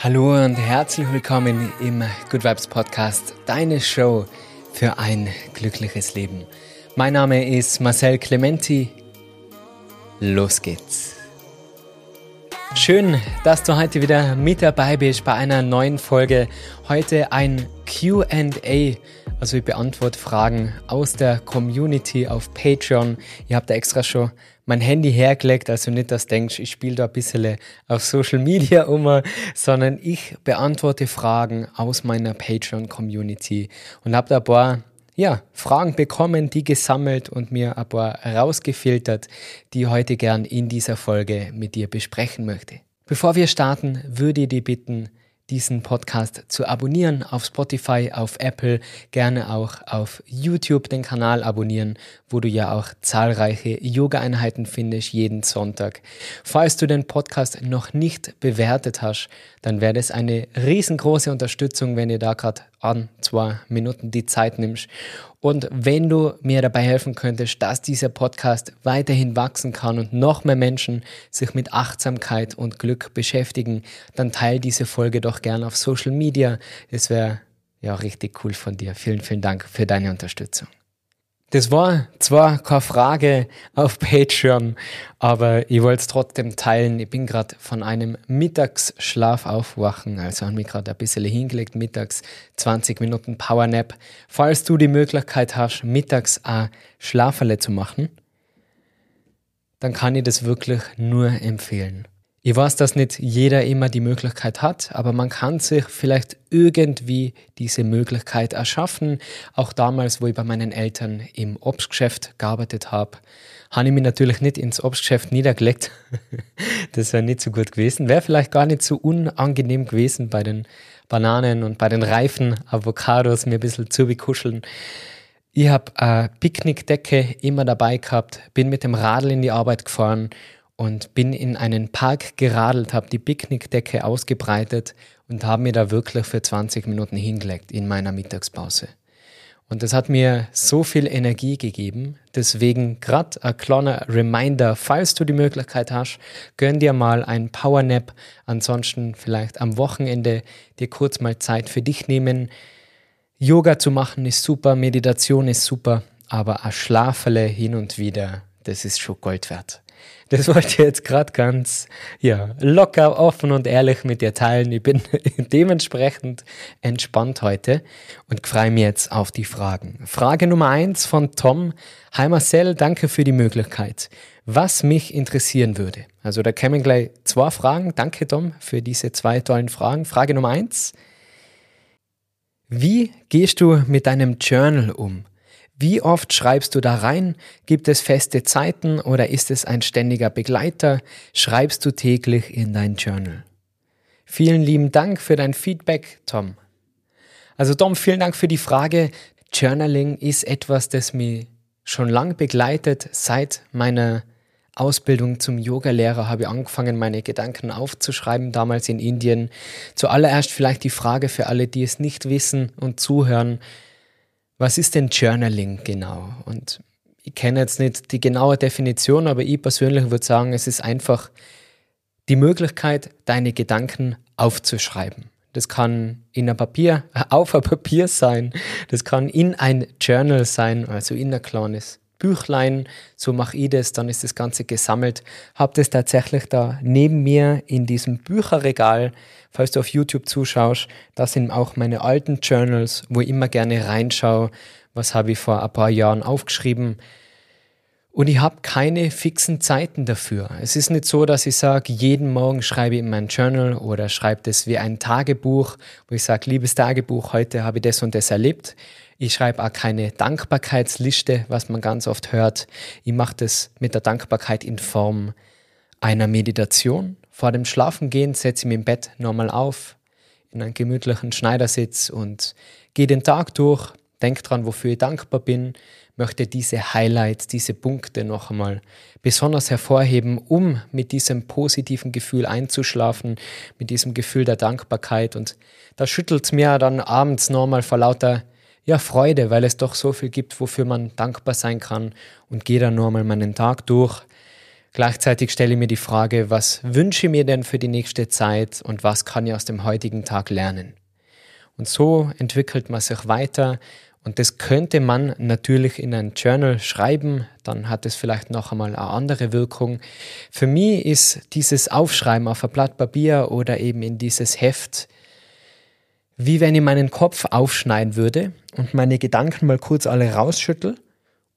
Hallo und herzlich willkommen im Good Vibes Podcast, deine Show für ein glückliches Leben. Mein Name ist Marcel Clementi. Los geht's. Schön, dass du heute wieder mit dabei bist bei einer neuen Folge. Heute ein QA, also ich beantworte Fragen aus der Community auf Patreon. Ihr habt da extra schon mein Handy hergelegt, also nicht, dass du denkst, ich spiele da ein bisschen auf Social Media um, sondern ich beantworte Fragen aus meiner Patreon-Community und habe da ein paar ja, Fragen bekommen, die gesammelt und mir ein paar rausgefiltert, die ich heute gern in dieser Folge mit dir besprechen möchte. Bevor wir starten, würde ich dich bitten, diesen Podcast zu abonnieren auf Spotify, auf Apple, gerne auch auf YouTube den Kanal abonnieren, wo du ja auch zahlreiche Yoga-Einheiten findest jeden Sonntag. Falls du den Podcast noch nicht bewertet hast, dann wäre das eine riesengroße Unterstützung, wenn ihr da gerade an zwei Minuten die Zeit nimmst. Und wenn du mir dabei helfen könntest, dass dieser Podcast weiterhin wachsen kann und noch mehr Menschen sich mit Achtsamkeit und Glück beschäftigen, dann teile diese Folge doch gerne auf Social Media. Es wäre ja richtig cool von dir. Vielen, vielen Dank für deine Unterstützung. Das war zwar keine Frage auf Patreon, aber ich wollte es trotzdem teilen. Ich bin gerade von einem Mittagsschlaf aufwachen, also habe mich gerade ein bisschen hingelegt, mittags 20 Minuten Powernap. Falls du die Möglichkeit hast, mittags ein Schlaferle zu machen, dann kann ich das wirklich nur empfehlen. Ich weiß, dass nicht jeder immer die Möglichkeit hat, aber man kann sich vielleicht irgendwie diese Möglichkeit erschaffen. Auch damals, wo ich bei meinen Eltern im Obstgeschäft gearbeitet habe, habe ich mich natürlich nicht ins Obstgeschäft niedergelegt. das wäre nicht so gut gewesen. Wäre vielleicht gar nicht so unangenehm gewesen bei den Bananen und bei den reifen Avocados mir ein bisschen zu bekuscheln. Ich habe eine Picknickdecke immer dabei gehabt, bin mit dem Radl in die Arbeit gefahren und bin in einen Park geradelt, habe die Picknickdecke ausgebreitet und habe mir da wirklich für 20 Minuten hingelegt in meiner Mittagspause. Und das hat mir so viel Energie gegeben. Deswegen gerade ein kleiner Reminder, falls du die Möglichkeit hast, gönn dir mal ein Powernap. Ansonsten vielleicht am Wochenende dir kurz mal Zeit für dich nehmen. Yoga zu machen ist super, Meditation ist super, aber ein Schlaferle hin und wieder, das ist schon Gold wert. Das wollte ich jetzt gerade ganz ja, locker, offen und ehrlich mit dir teilen. Ich bin dementsprechend entspannt heute und freue mich jetzt auf die Fragen. Frage Nummer eins von Tom. Hi Marcel, danke für die Möglichkeit. Was mich interessieren würde. Also da kämen gleich zwei Fragen. Danke Tom für diese zwei tollen Fragen. Frage Nummer eins. Wie gehst du mit deinem Journal um? Wie oft schreibst du da rein? Gibt es feste Zeiten oder ist es ein ständiger Begleiter? Schreibst du täglich in dein Journal? Vielen lieben Dank für dein Feedback, Tom. Also Tom, vielen Dank für die Frage. Journaling ist etwas, das mich schon lang begleitet. Seit meiner Ausbildung zum Yogalehrer habe ich angefangen, meine Gedanken aufzuschreiben, damals in Indien. Zuallererst vielleicht die Frage für alle, die es nicht wissen und zuhören was ist denn Journaling genau? Und ich kenne jetzt nicht die genaue Definition, aber ich persönlich würde sagen, es ist einfach die Möglichkeit, deine Gedanken aufzuschreiben. Das kann in ein Papier, auf ein Papier sein, das kann in ein Journal sein, also in ein kleines Büchlein, so mache ich das, dann ist das Ganze gesammelt. Habe das tatsächlich da neben mir in diesem Bücherregal, falls du auf YouTube zuschaust, das sind auch meine alten Journals, wo ich immer gerne reinschaue, was habe ich vor ein paar Jahren aufgeschrieben. Und ich habe keine fixen Zeiten dafür. Es ist nicht so, dass ich sage, jeden Morgen schreibe ich in mein Journal oder schreibe das wie ein Tagebuch, wo ich sage, liebes Tagebuch, heute habe ich das und das erlebt. Ich schreibe auch keine Dankbarkeitsliste, was man ganz oft hört. Ich mache das mit der Dankbarkeit in Form einer Meditation. Vor dem Schlafengehen setze ich mich im Bett nochmal auf, in einen gemütlichen Schneidersitz und gehe den Tag durch, denke dran, wofür ich dankbar bin, möchte diese Highlights, diese Punkte noch einmal besonders hervorheben, um mit diesem positiven Gefühl einzuschlafen, mit diesem Gefühl der Dankbarkeit. Und da schüttelt es mir dann abends nochmal vor lauter ja, Freude, weil es doch so viel gibt, wofür man dankbar sein kann und gehe dann nur mal meinen Tag durch. Gleichzeitig stelle ich mir die Frage, was wünsche ich mir denn für die nächste Zeit und was kann ich aus dem heutigen Tag lernen? Und so entwickelt man sich weiter und das könnte man natürlich in ein Journal schreiben, dann hat es vielleicht noch einmal eine andere Wirkung. Für mich ist dieses Aufschreiben auf ein Blatt Papier oder eben in dieses Heft, wie wenn ich meinen Kopf aufschneiden würde und meine Gedanken mal kurz alle rausschüttel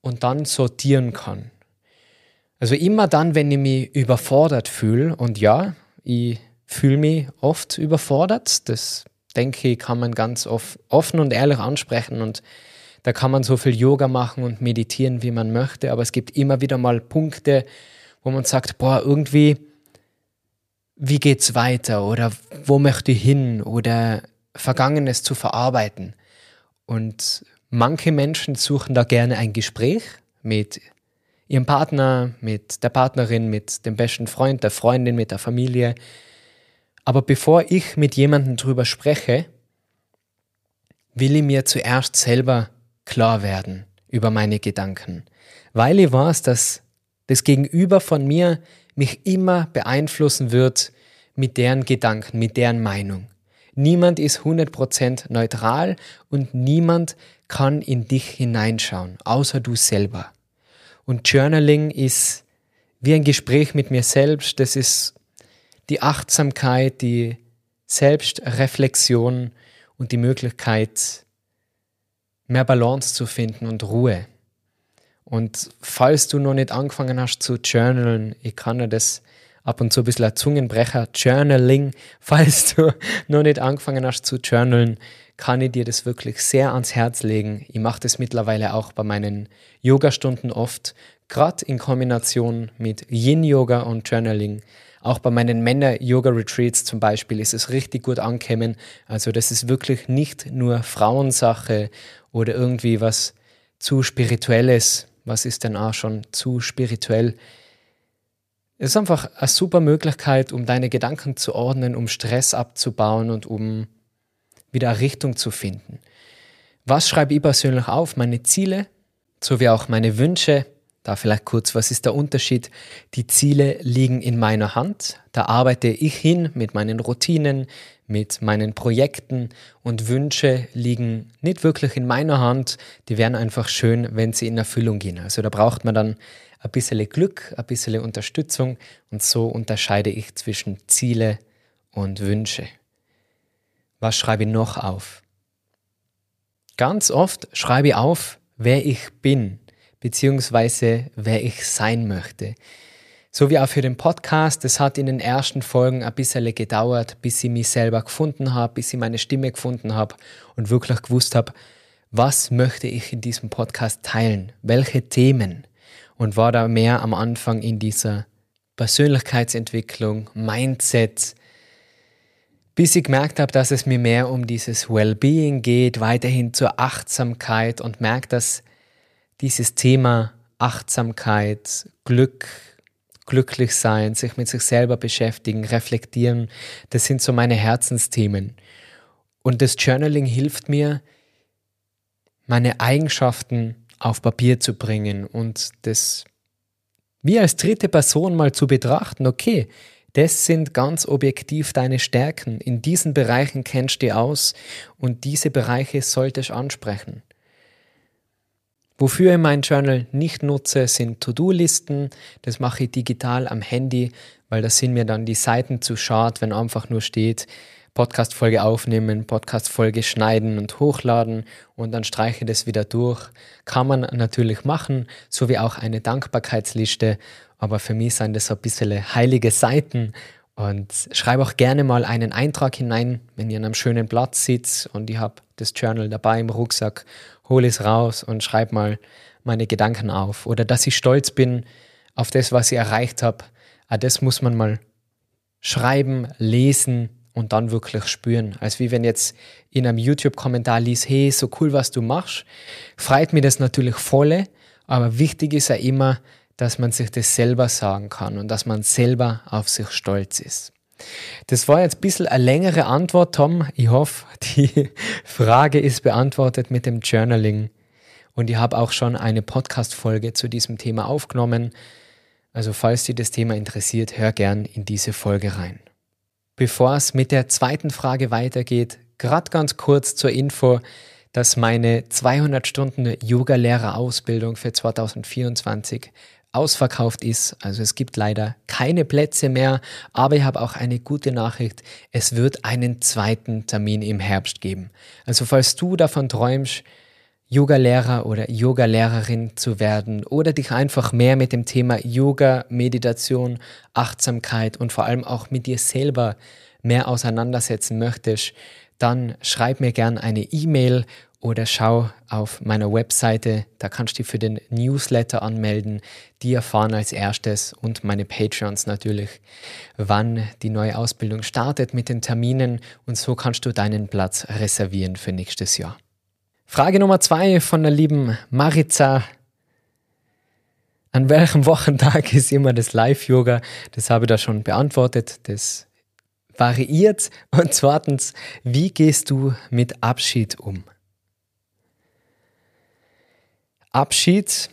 und dann sortieren kann. Also immer dann, wenn ich mich überfordert fühle, und ja, ich fühle mich oft überfordert, das denke ich, kann man ganz offen und ehrlich ansprechen und da kann man so viel Yoga machen und meditieren, wie man möchte, aber es gibt immer wieder mal Punkte, wo man sagt, boah, irgendwie, wie geht's weiter oder wo möchte ich hin oder Vergangenes zu verarbeiten. Und manche Menschen suchen da gerne ein Gespräch mit ihrem Partner, mit der Partnerin, mit dem besten Freund, der Freundin, mit der Familie. Aber bevor ich mit jemandem drüber spreche, will ich mir zuerst selber klar werden über meine Gedanken, weil ich weiß, dass das Gegenüber von mir mich immer beeinflussen wird mit deren Gedanken, mit deren Meinung. Niemand ist 100% neutral und niemand kann in dich hineinschauen, außer du selber. Und Journaling ist wie ein Gespräch mit mir selbst, das ist die Achtsamkeit, die Selbstreflexion und die Möglichkeit, mehr Balance zu finden und Ruhe. Und falls du noch nicht angefangen hast zu journalen, ich kann dir das ab und zu ein bisschen Zungenbrecher, Journaling, falls du noch nicht angefangen hast zu journalen, kann ich dir das wirklich sehr ans Herz legen. Ich mache das mittlerweile auch bei meinen Yoga-Stunden oft, gerade in Kombination mit Yin-Yoga und Journaling. Auch bei meinen Männer-Yoga-Retreats zum Beispiel ist es richtig gut angekommen. Also das ist wirklich nicht nur Frauensache oder irgendwie was zu spirituelles. Was ist denn auch schon zu spirituell? Ist einfach eine super Möglichkeit, um deine Gedanken zu ordnen, um Stress abzubauen und um wieder eine Richtung zu finden. Was schreibe ich persönlich auf? Meine Ziele sowie auch meine Wünsche, da vielleicht kurz, was ist der Unterschied? Die Ziele liegen in meiner Hand. Da arbeite ich hin mit meinen Routinen, mit meinen Projekten und Wünsche liegen nicht wirklich in meiner Hand. Die wären einfach schön, wenn sie in Erfüllung gehen. Also da braucht man dann ein bisschen Glück, ein bisschen Unterstützung und so unterscheide ich zwischen Ziele und Wünsche. Was schreibe ich noch auf? Ganz oft schreibe ich auf, wer ich bin beziehungsweise wer ich sein möchte. So wie auch für den Podcast, es hat in den ersten Folgen ein bisschen gedauert, bis ich mich selber gefunden habe, bis ich meine Stimme gefunden habe und wirklich gewusst habe, was möchte ich in diesem Podcast teilen, welche Themen und war da mehr am Anfang in dieser Persönlichkeitsentwicklung, Mindset, bis ich gemerkt habe, dass es mir mehr um dieses Wellbeing geht, weiterhin zur Achtsamkeit und merke, dass dieses Thema Achtsamkeit, Glück, glücklich sein, sich mit sich selber beschäftigen, reflektieren, das sind so meine Herzensthemen. Und das Journaling hilft mir, meine Eigenschaften auf Papier zu bringen und das wie als dritte Person mal zu betrachten, okay, das sind ganz objektiv deine Stärken. In diesen Bereichen kennst du dich aus und diese Bereiche solltest du ansprechen. Wofür ich mein Journal nicht nutze, sind To-Do-Listen. Das mache ich digital am Handy, weil da sind mir dann die Seiten zu schad, wenn einfach nur steht, Podcast-Folge aufnehmen, Podcast-Folge schneiden und hochladen und dann streiche ich das wieder durch. Kann man natürlich machen, so wie auch eine Dankbarkeitsliste, aber für mich sind das so ein bisschen heilige Seiten und schreibe auch gerne mal einen Eintrag hinein, wenn ihr an einem schönen Platz sitzt und ich habe das Journal dabei im Rucksack hole es raus und schreibe mal meine Gedanken auf. Oder dass ich stolz bin auf das, was ich erreicht habe. Auch das muss man mal schreiben, lesen und dann wirklich spüren. Als wie wenn jetzt in einem YouTube-Kommentar liest, hey, so cool, was du machst, freut mir das natürlich voll, aber wichtig ist ja immer, dass man sich das selber sagen kann und dass man selber auf sich stolz ist. Das war jetzt ein bisschen eine längere Antwort, Tom. Ich hoffe, die Frage ist beantwortet mit dem Journaling. Und ich habe auch schon eine Podcast-Folge zu diesem Thema aufgenommen. Also falls dich das Thema interessiert, hör gern in diese Folge rein. Bevor es mit der zweiten Frage weitergeht, gerade ganz kurz zur Info, dass meine 200 Stunden Yoga-Lehrer-Ausbildung für 2024 ausverkauft ist. Also es gibt leider keine Plätze mehr, aber ich habe auch eine gute Nachricht. Es wird einen zweiten Termin im Herbst geben. Also falls du davon träumst, Yoga-Lehrer oder Yoga-Lehrerin zu werden oder dich einfach mehr mit dem Thema Yoga, Meditation, Achtsamkeit und vor allem auch mit dir selber mehr auseinandersetzen möchtest, dann schreib mir gern eine E-Mail oder schau auf meiner Webseite, da kannst du dich für den Newsletter anmelden. Die erfahren als erstes und meine Patreons natürlich, wann die neue Ausbildung startet mit den Terminen und so kannst du deinen Platz reservieren für nächstes Jahr. Frage Nummer zwei von der lieben Maritza. An welchem Wochentag ist immer das Live-Yoga? Das habe ich da schon beantwortet. Das variiert. Und zweitens, wie gehst du mit Abschied um? Abschied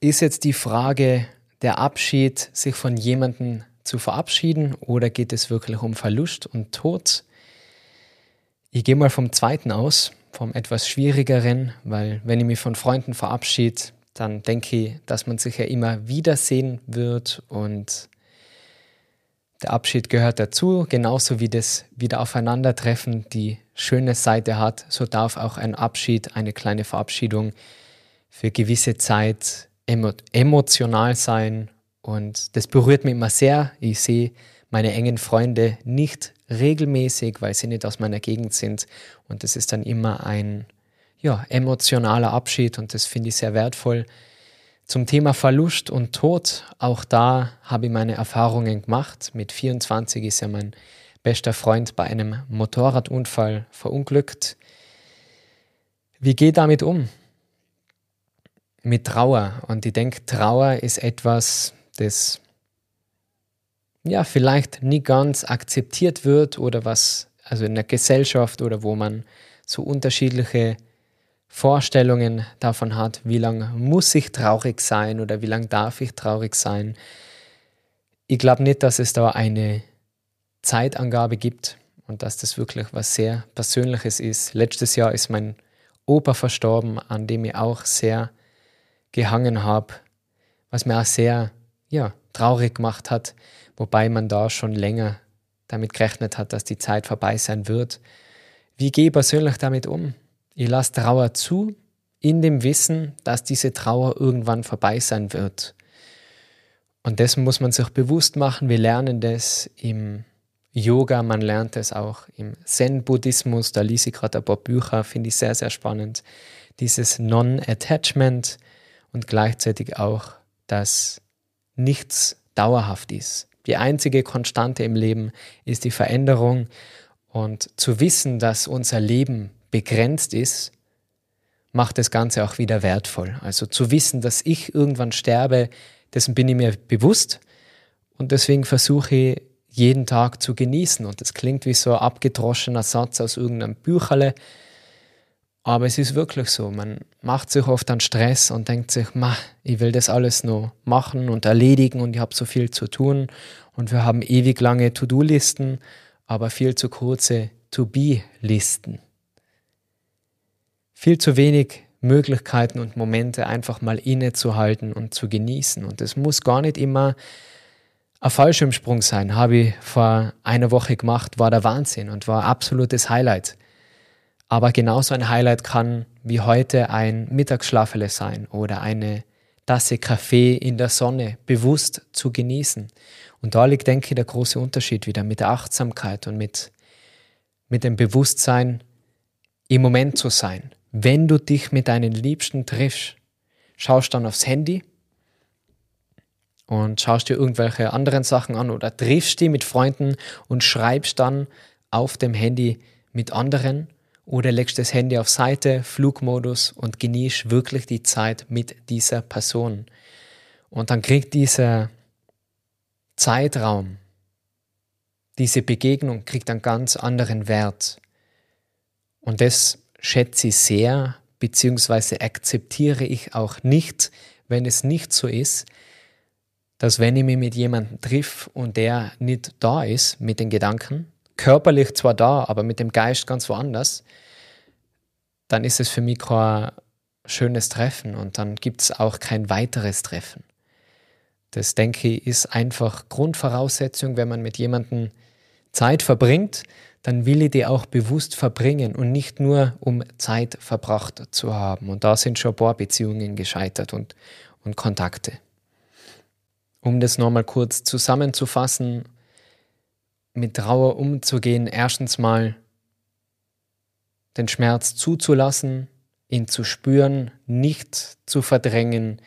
ist jetzt die Frage, der Abschied, sich von jemandem zu verabschieden oder geht es wirklich um Verlust und Tod? Ich gehe mal vom zweiten aus, vom etwas schwierigeren, weil wenn ich mich von Freunden verabschiede, dann denke ich, dass man sich ja immer wiedersehen wird und der Abschied gehört dazu, genauso wie das Wiederaufeinandertreffen die schöne Seite hat, so darf auch ein Abschied, eine kleine Verabschiedung für gewisse Zeit emo emotional sein. Und das berührt mich immer sehr. Ich sehe meine engen Freunde nicht regelmäßig, weil sie nicht aus meiner Gegend sind. Und das ist dann immer ein ja, emotionaler Abschied und das finde ich sehr wertvoll. Zum Thema Verlust und Tod, auch da habe ich meine Erfahrungen gemacht. Mit 24 ist ja mein bester Freund bei einem Motorradunfall verunglückt. Wie geht damit um? Mit Trauer. Und ich denke, Trauer ist etwas, das ja vielleicht nie ganz akzeptiert wird oder was, also in der Gesellschaft oder wo man so unterschiedliche Vorstellungen davon hat, wie lange muss ich traurig sein oder wie lange darf ich traurig sein. Ich glaube nicht, dass es da eine Zeitangabe gibt und dass das wirklich was sehr Persönliches ist. Letztes Jahr ist mein Opa verstorben, an dem ich auch sehr gehangen habe, was mir auch sehr ja, traurig gemacht hat, wobei man da schon länger damit gerechnet hat, dass die Zeit vorbei sein wird. Wie gehe ich persönlich damit um? Ich lasse Trauer zu, in dem Wissen, dass diese Trauer irgendwann vorbei sein wird. Und dessen muss man sich bewusst machen. Wir lernen das im Yoga, man lernt es auch im Zen-Buddhismus. Da lese ich gerade ein paar Bücher, finde ich sehr, sehr spannend. Dieses Non-Attachment und gleichzeitig auch, dass nichts dauerhaft ist. Die einzige Konstante im Leben ist die Veränderung. Und zu wissen, dass unser Leben begrenzt ist, macht das Ganze auch wieder wertvoll. Also zu wissen, dass ich irgendwann sterbe, dessen bin ich mir bewusst und deswegen versuche ich jeden Tag zu genießen. Und das klingt wie so ein abgedroschener Satz aus irgendeinem Bücherle, aber es ist wirklich so. Man macht sich oft an Stress und denkt sich, ich will das alles nur machen und erledigen und ich habe so viel zu tun. Und wir haben ewig lange To-Do-Listen, aber viel zu kurze To-Be-Listen viel zu wenig Möglichkeiten und Momente einfach mal innezuhalten und zu genießen. Und es muss gar nicht immer ein Fallschirmsprung sein. Habe ich vor einer Woche gemacht, war der Wahnsinn und war absolutes Highlight. Aber genauso ein Highlight kann wie heute ein Mittagsschlafele sein oder eine Tasse Kaffee in der Sonne bewusst zu genießen. Und da liegt, denke ich, der große Unterschied wieder mit der Achtsamkeit und mit, mit dem Bewusstsein, im Moment zu sein wenn du dich mit deinen Liebsten triffst, schaust dann aufs Handy und schaust dir irgendwelche anderen Sachen an oder triffst dich mit Freunden und schreibst dann auf dem Handy mit anderen oder legst das Handy auf Seite, Flugmodus und genießt wirklich die Zeit mit dieser Person. Und dann kriegt dieser Zeitraum, diese Begegnung kriegt einen ganz anderen Wert. Und das schätze ich sehr, beziehungsweise akzeptiere ich auch nicht, wenn es nicht so ist, dass wenn ich mich mit jemandem triff und der nicht da ist mit den Gedanken, körperlich zwar da, aber mit dem Geist ganz woanders, dann ist es für mich kein schönes Treffen und dann gibt es auch kein weiteres Treffen. Das denke ich ist einfach Grundvoraussetzung, wenn man mit jemandem Zeit verbringt, dann will ich die auch bewusst verbringen und nicht nur um Zeit verbracht zu haben. Und da sind schon ein paar Beziehungen gescheitert und, und Kontakte. Um das nochmal kurz zusammenzufassen, mit Trauer umzugehen, erstens mal den Schmerz zuzulassen, ihn zu spüren, nicht zu verdrängen,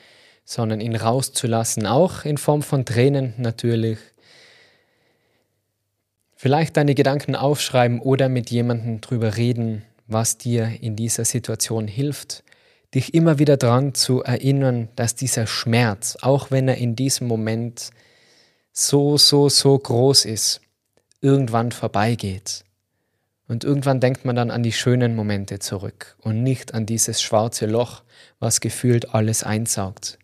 sondern ihn rauszulassen, auch in Form von Tränen natürlich. Vielleicht deine Gedanken aufschreiben oder mit jemandem drüber reden, was dir in dieser Situation hilft dich immer wieder daran zu erinnern, dass dieser Schmerz, auch wenn er in diesem Moment so, so, so groß ist, irgendwann vorbeigeht. Und irgendwann denkt man dann an die schönen Momente zurück und nicht an dieses schwarze Loch, was gefühlt alles einsaugt.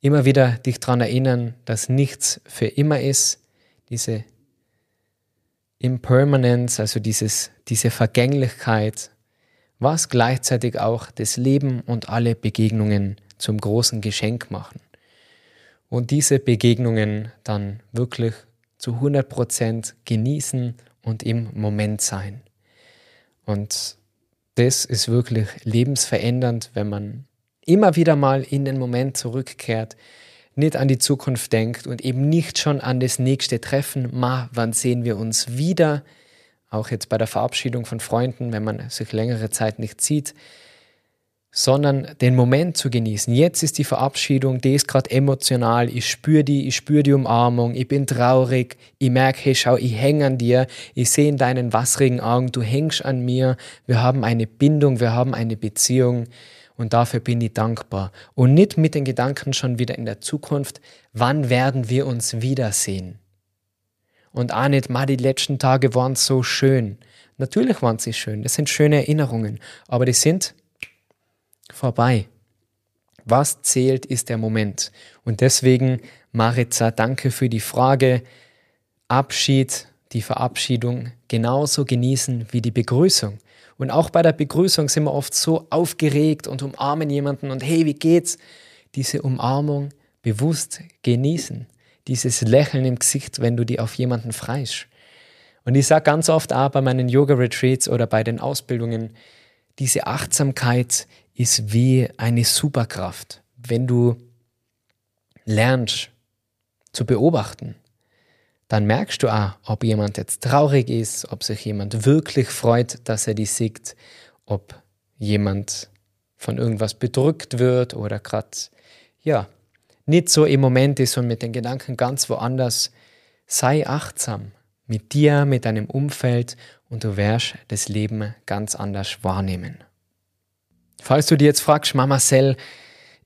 Immer wieder dich daran erinnern, dass nichts für immer ist, diese Impermanence, also dieses, diese Vergänglichkeit, was gleichzeitig auch das Leben und alle Begegnungen zum großen Geschenk machen. Und diese Begegnungen dann wirklich zu 100% genießen und im Moment sein. Und das ist wirklich lebensverändernd, wenn man immer wieder mal in den Moment zurückkehrt, nicht an die Zukunft denkt und eben nicht schon an das nächste Treffen, ma, wann sehen wir uns wieder, auch jetzt bei der Verabschiedung von Freunden, wenn man sich längere Zeit nicht sieht, sondern den Moment zu genießen. Jetzt ist die Verabschiedung, die ist gerade emotional, ich spüre die, ich spüre die Umarmung, ich bin traurig, ich merke, hey, schau, ich hänge an dir, ich sehe in deinen wasserigen Augen, du hängst an mir, wir haben eine Bindung, wir haben eine Beziehung und dafür bin ich dankbar. Und nicht mit den Gedanken schon wieder in der Zukunft, wann werden wir uns wiedersehen? Und auch nicht, mal die letzten Tage waren so schön. Natürlich waren sie schön, das sind schöne Erinnerungen, aber die sind vorbei. Was zählt, ist der Moment. Und deswegen, Maritza, danke für die Frage. Abschied, die Verabschiedung genauso genießen wie die Begrüßung. Und auch bei der Begrüßung sind wir oft so aufgeregt und umarmen jemanden und hey, wie geht's? Diese Umarmung bewusst genießen dieses Lächeln im Gesicht, wenn du die auf jemanden freist. Und ich sage ganz oft auch bei meinen Yoga-Retreats oder bei den Ausbildungen, diese Achtsamkeit ist wie eine Superkraft. Wenn du lernst zu beobachten, dann merkst du auch, ob jemand jetzt traurig ist, ob sich jemand wirklich freut, dass er die sieht, ob jemand von irgendwas bedrückt wird oder gerade, ja, nicht so im Moment ist und mit den Gedanken ganz woanders, sei achtsam mit dir, mit deinem Umfeld und du wirst das Leben ganz anders wahrnehmen. Falls du dir jetzt fragst, Mama Cell,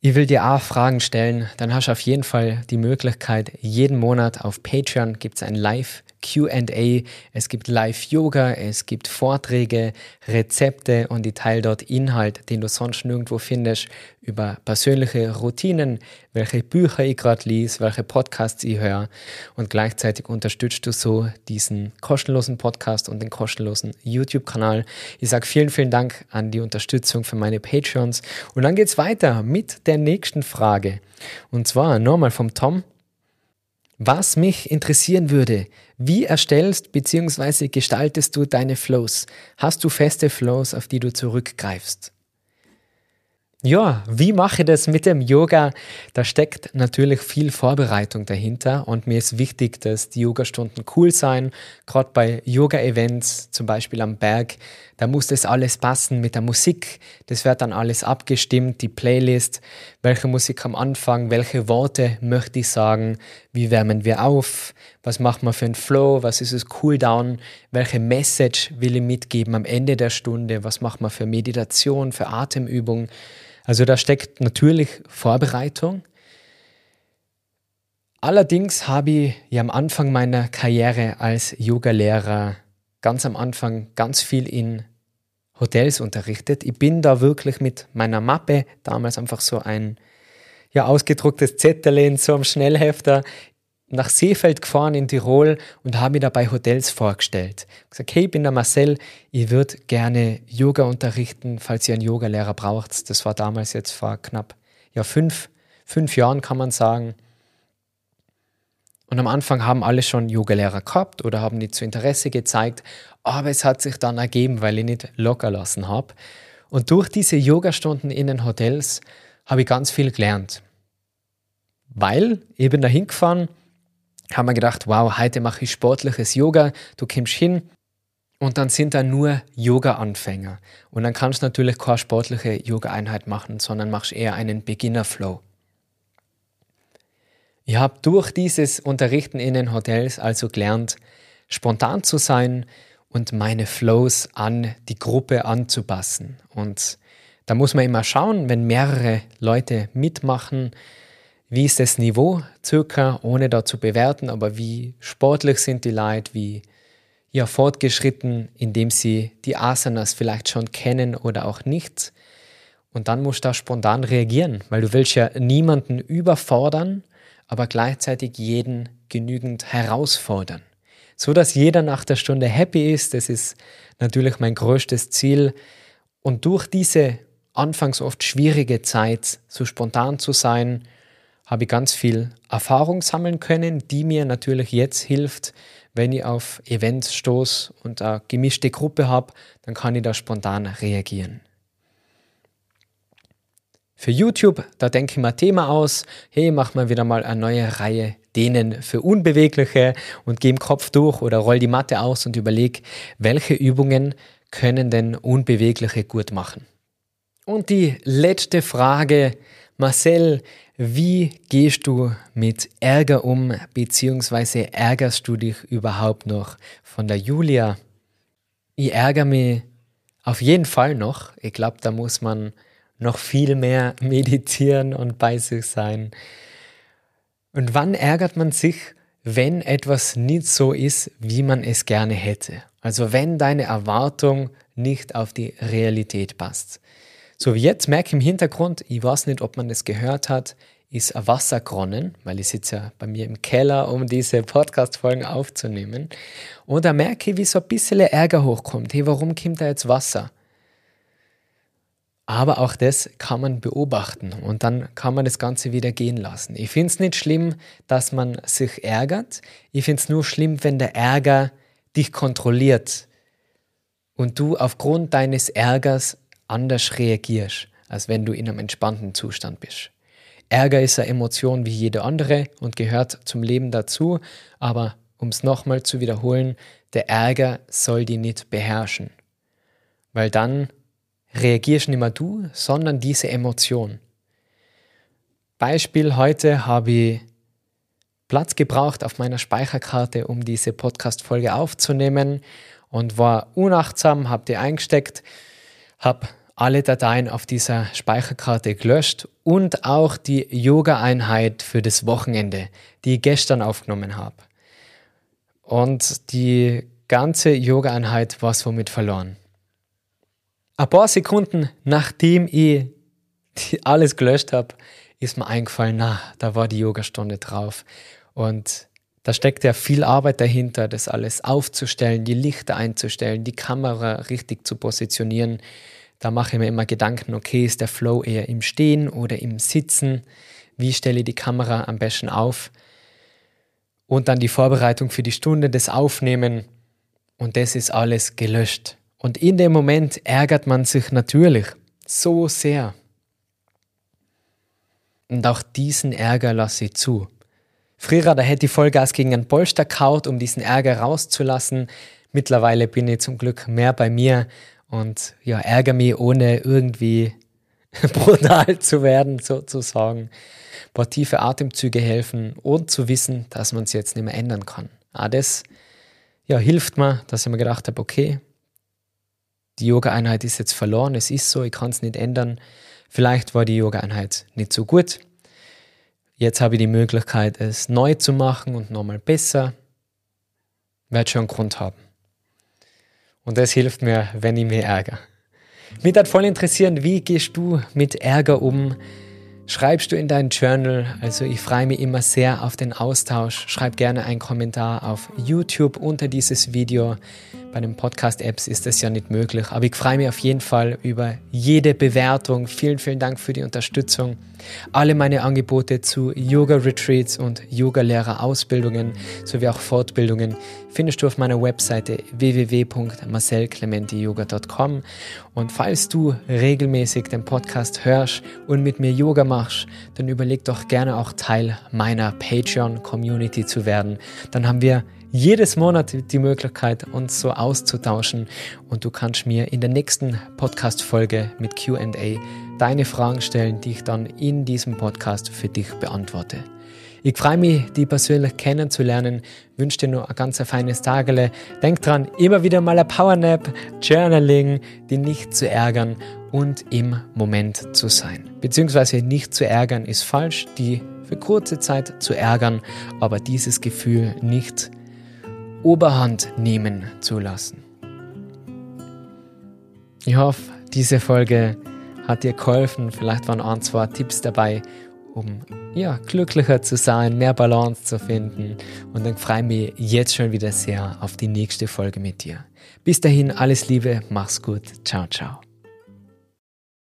ich will dir auch Fragen stellen, dann hast du auf jeden Fall die Möglichkeit, jeden Monat auf Patreon gibt es ein Live QA, es gibt Live-Yoga, es gibt Vorträge, Rezepte und ich teile dort Inhalt, den du sonst nirgendwo findest, über persönliche Routinen, welche Bücher ich gerade lese, welche Podcasts ich höre und gleichzeitig unterstützt du so diesen kostenlosen Podcast und den kostenlosen YouTube-Kanal. Ich sage vielen, vielen Dank an die Unterstützung für meine Patreons und dann geht es weiter mit der nächsten Frage und zwar nochmal vom Tom. Was mich interessieren würde, wie erstellst bzw. gestaltest du deine Flows? Hast du feste Flows, auf die du zurückgreifst? Ja, wie mache ich das mit dem Yoga? Da steckt natürlich viel Vorbereitung dahinter und mir ist wichtig, dass die Yogastunden cool sein. Gerade bei Yoga-Events, zum Beispiel am Berg, da muss das alles passen mit der Musik. Das wird dann alles abgestimmt, die Playlist, welche Musik am Anfang, welche Worte möchte ich sagen, wie wärmen wir auf, was macht man für einen Flow, was ist es Cooldown, welche Message will ich mitgeben am Ende der Stunde, was macht man für Meditation, für Atemübung. Also da steckt natürlich Vorbereitung. Allerdings habe ich ja am Anfang meiner Karriere als Yogalehrer ganz am Anfang ganz viel in Hotels unterrichtet. Ich bin da wirklich mit meiner Mappe, damals einfach so ein, ja, ausgedrucktes Zettel in so einem Schnellhefter nach Seefeld gefahren in Tirol und habe mir dabei Hotels vorgestellt. Ich gesagt, hey, ich bin der Marcel, ich würde gerne Yoga unterrichten, falls ihr einen Yogalehrer braucht. Das war damals jetzt vor knapp ja, fünf, fünf Jahren, kann man sagen. Und am Anfang haben alle schon Yogalehrer gehabt oder haben nicht zu Interesse gezeigt, aber es hat sich dann ergeben, weil ich nicht locker lassen habe. Und durch diese Yogastunden in den Hotels habe ich ganz viel gelernt. Weil ich bin da hingefahren, haben wir gedacht, wow, heute mache ich sportliches Yoga, du kommst hin und dann sind da nur Yoga-Anfänger. Und dann kannst du natürlich keine sportliche Yoga-Einheit machen, sondern machst eher einen Beginner-Flow. Ich habe durch dieses Unterrichten in den Hotels also gelernt, spontan zu sein und meine Flows an die Gruppe anzupassen. Und da muss man immer schauen, wenn mehrere Leute mitmachen, wie ist das Niveau circa, ohne da zu bewerten, aber wie sportlich sind die Leute, wie ja, fortgeschritten, indem sie die Asanas vielleicht schon kennen oder auch nicht. Und dann musst du da spontan reagieren, weil du willst ja niemanden überfordern, aber gleichzeitig jeden genügend herausfordern. So dass jeder nach der Stunde happy ist, das ist natürlich mein größtes Ziel. Und durch diese anfangs oft schwierige Zeit so spontan zu sein, habe ich ganz viel Erfahrung sammeln können, die mir natürlich jetzt hilft, wenn ich auf Events stoße und eine gemischte Gruppe habe, dann kann ich da spontan reagieren. Für YouTube, da denke ich mir ein Thema aus, hey, mach mal wieder mal eine neue Reihe Dehnen für Unbewegliche und geh im Kopf durch oder roll die Matte aus und überleg, welche Übungen können denn Unbewegliche gut machen. Und die letzte Frage, Marcel, wie gehst du mit Ärger um, beziehungsweise ärgerst du dich überhaupt noch von der Julia? Ich ärgere mich auf jeden Fall noch. Ich glaube, da muss man noch viel mehr meditieren und bei sich sein. Und wann ärgert man sich, wenn etwas nicht so ist, wie man es gerne hätte? Also wenn deine Erwartung nicht auf die Realität passt. So wie jetzt merke ich im Hintergrund, ich weiß nicht, ob man das gehört hat, ist ein Wasserkronnen, weil ich sitze ja bei mir im Keller, um diese Podcast-Folgen aufzunehmen. Und da merke ich, wie so ein bisschen Ärger hochkommt. Hey, warum kommt da jetzt Wasser? Aber auch das kann man beobachten und dann kann man das Ganze wieder gehen lassen. Ich finde es nicht schlimm, dass man sich ärgert. Ich finde es nur schlimm, wenn der Ärger dich kontrolliert und du aufgrund deines Ärgers anders reagierst, als wenn du in einem entspannten Zustand bist. Ärger ist eine Emotion wie jede andere und gehört zum Leben dazu, aber um es nochmal zu wiederholen, der Ärger soll die nicht beherrschen. Weil dann reagierst nicht mehr du, sondern diese Emotion. Beispiel heute habe ich Platz gebraucht auf meiner Speicherkarte, um diese Podcast-Folge aufzunehmen und war unachtsam, habe die eingesteckt, habe alle Dateien auf dieser Speicherkarte gelöscht und auch die Yoga-Einheit für das Wochenende, die ich gestern aufgenommen habe. Und die ganze Yoga-Einheit war somit verloren. Ein paar Sekunden nachdem ich alles gelöscht habe, ist mir eingefallen, na, da war die Yogastunde drauf. Und da steckt ja viel Arbeit dahinter, das alles aufzustellen, die Lichter einzustellen, die Kamera richtig zu positionieren. Da mache ich mir immer Gedanken, okay, ist der Flow eher im Stehen oder im Sitzen? Wie stelle ich die Kamera am besten auf? Und dann die Vorbereitung für die Stunde, das Aufnehmen. Und das ist alles gelöscht. Und in dem Moment ärgert man sich natürlich so sehr. Und auch diesen Ärger lasse ich zu. Früher, da hätte ich Vollgas gegen ein Polster kaut, um diesen Ärger rauszulassen. Mittlerweile bin ich zum Glück mehr bei mir und ja, ärgere mich, ohne irgendwie brutal zu werden, sozusagen. Ein paar tiefe Atemzüge helfen und zu wissen, dass man es jetzt nicht mehr ändern kann. Ah, das ja, hilft mir, dass ich mir gedacht habe, okay, die Yoga-Einheit ist jetzt verloren, es ist so, ich kann es nicht ändern. Vielleicht war die Yoga-Einheit nicht so gut. Jetzt habe ich die Möglichkeit, es neu zu machen und nochmal besser. Wird schon einen Grund haben. Und das hilft mir, wenn ich mich ärgere. Mich hat voll interessieren, wie gehst du mit Ärger um? Schreibst du in dein Journal. Also ich freue mich immer sehr auf den Austausch. Schreib gerne einen Kommentar auf YouTube unter dieses Video. Bei den Podcast-Apps ist das ja nicht möglich, aber ich freue mich auf jeden Fall über jede Bewertung. Vielen, vielen Dank für die Unterstützung. Alle meine Angebote zu Yoga-Retreats und Yoga-Lehrer-Ausbildungen sowie auch Fortbildungen findest du auf meiner Webseite www.marcelclementiyoga.com. Und falls du regelmäßig den Podcast hörst und mit mir Yoga machst, dann überleg doch gerne auch Teil meiner Patreon-Community zu werden. Dann haben wir jedes Monat die Möglichkeit, uns so auszutauschen und du kannst mir in der nächsten Podcast-Folge mit QA deine Fragen stellen, die ich dann in diesem Podcast für dich beantworte. Ich freue mich, die persönlich kennenzulernen, wünsche dir noch ein ganz feines Tagele. Denk dran, immer wieder mal ein Powernap, Journaling, die nicht zu ärgern und im Moment zu sein. Beziehungsweise nicht zu ärgern ist falsch, die für kurze Zeit zu ärgern, aber dieses Gefühl nicht Oberhand nehmen zu lassen. Ich hoffe, diese Folge hat dir geholfen. Vielleicht waren ein, zwei Tipps dabei, um ja, glücklicher zu sein, mehr Balance zu finden. Und dann freue ich mich jetzt schon wieder sehr auf die nächste Folge mit dir. Bis dahin, alles Liebe, mach's gut. Ciao, ciao.